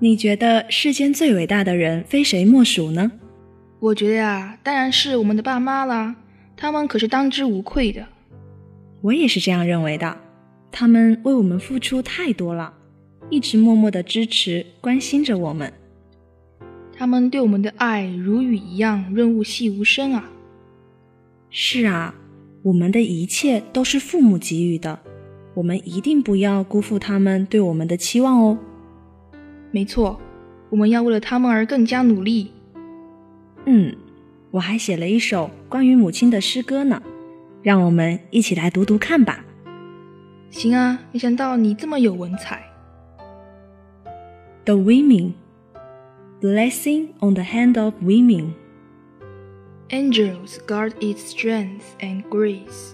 你觉得世间最伟大的人非谁莫属呢？我觉得呀，当然是我们的爸妈啦，他们可是当之无愧的。我也是这样认为的，他们为我们付出太多了，一直默默的支持、关心着我们。他们对我们的爱如雨一样润物细无声啊。是啊，我们的一切都是父母给予的，我们一定不要辜负他们对我们的期望哦。没错，我们要为了他们而更加努力。嗯，我还写了一首关于母亲的诗歌呢，让我们一起来读读看吧。行啊，没想到你这么有文采。The women, blessing on the hand of women. Angels guard its strength and grace.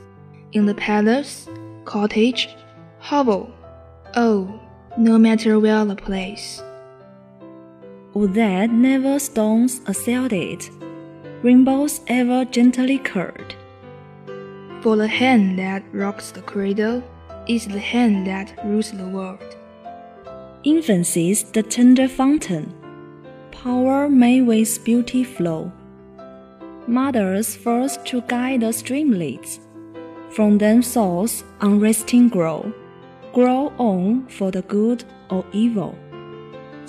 In the palace, cottage, hovel, oh, no matter where the place. Oh, that never storms assailed it, rainbows ever gently curled. For the hand that rocks the cradle is the hand that rules the world. Infancy's the tender fountain, power may with beauty flow. Mothers first to guide the streamlets, from them souls unresting grow, grow on for the good or evil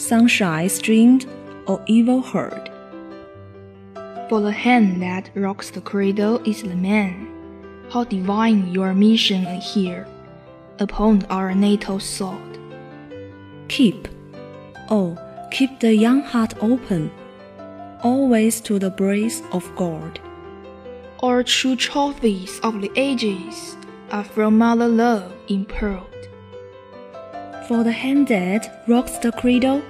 sunshine streamed or evil heard. For the hand that rocks the cradle is the man. How divine your mission here upon our natal sod. Keep, oh, keep the young heart open, always to the breath of God. Our true trophies of the ages are from mother love impearled. For the hand that rocks the cradle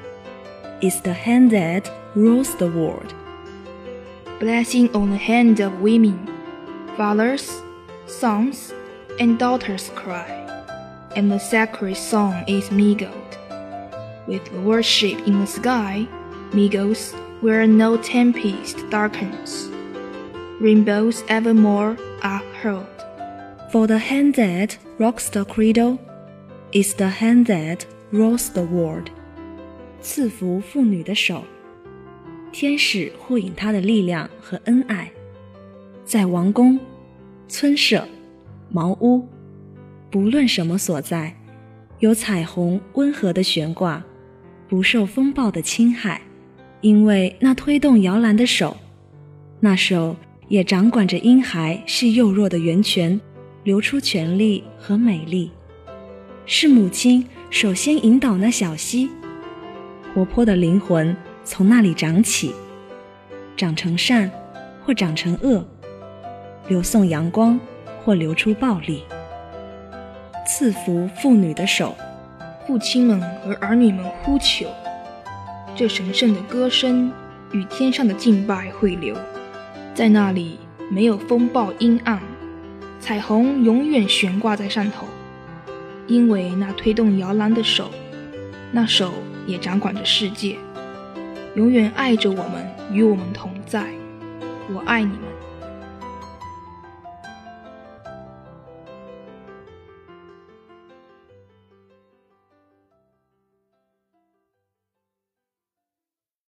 is the hand that rules the world. Blessing on the hand of women, fathers, sons, and daughters cry, and the sacred song is mingled. With worship in the sky, mingles where no tempest darkens. Rainbows evermore are hurled. For the hand that rocks the cradle is the hand that rules the world. 赐福妇女的手，天使护引她的力量和恩爱，在王宫、村舍、茅屋，不论什么所在，有彩虹温和的悬挂，不受风暴的侵害，因为那推动摇篮的手，那手也掌管着婴孩是幼弱的源泉，流出权力和美丽，是母亲首先引导那小溪。活泼的灵魂从那里长起，长成善，或长成恶，流送阳光，或流出暴力。赐福妇女的手，父亲们和儿女们呼求，这神圣的歌声与天上的敬拜汇流，在那里没有风暴阴暗，彩虹永远悬挂在上头，因为那推动摇篮的手，那手。也掌管着世界，永远爱着我们，与我们同在。我爱你们。